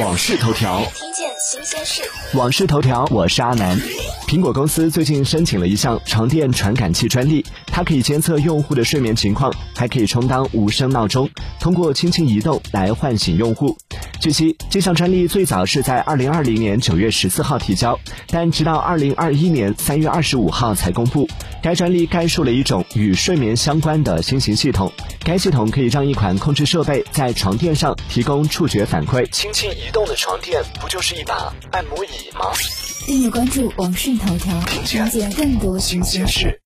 往事头条，听见新鲜事。往事头条，我是阿南。苹果公司最近申请了一项床垫传感器专利，它可以监测用户的睡眠情况，还可以充当无声闹钟，通过轻轻移动来唤醒用户。据悉，这项专利最早是在二零二零年九月十四号提交，但直到二零二一年三月二十五号才公布。该专利概述了一种与睡眠相关的新型系统，该系统可以让一款控制设备在床垫上提供触觉反馈。轻轻移动的床垫，不就是一把按摩椅吗？订阅关注网讯头条，了解更多新鲜事。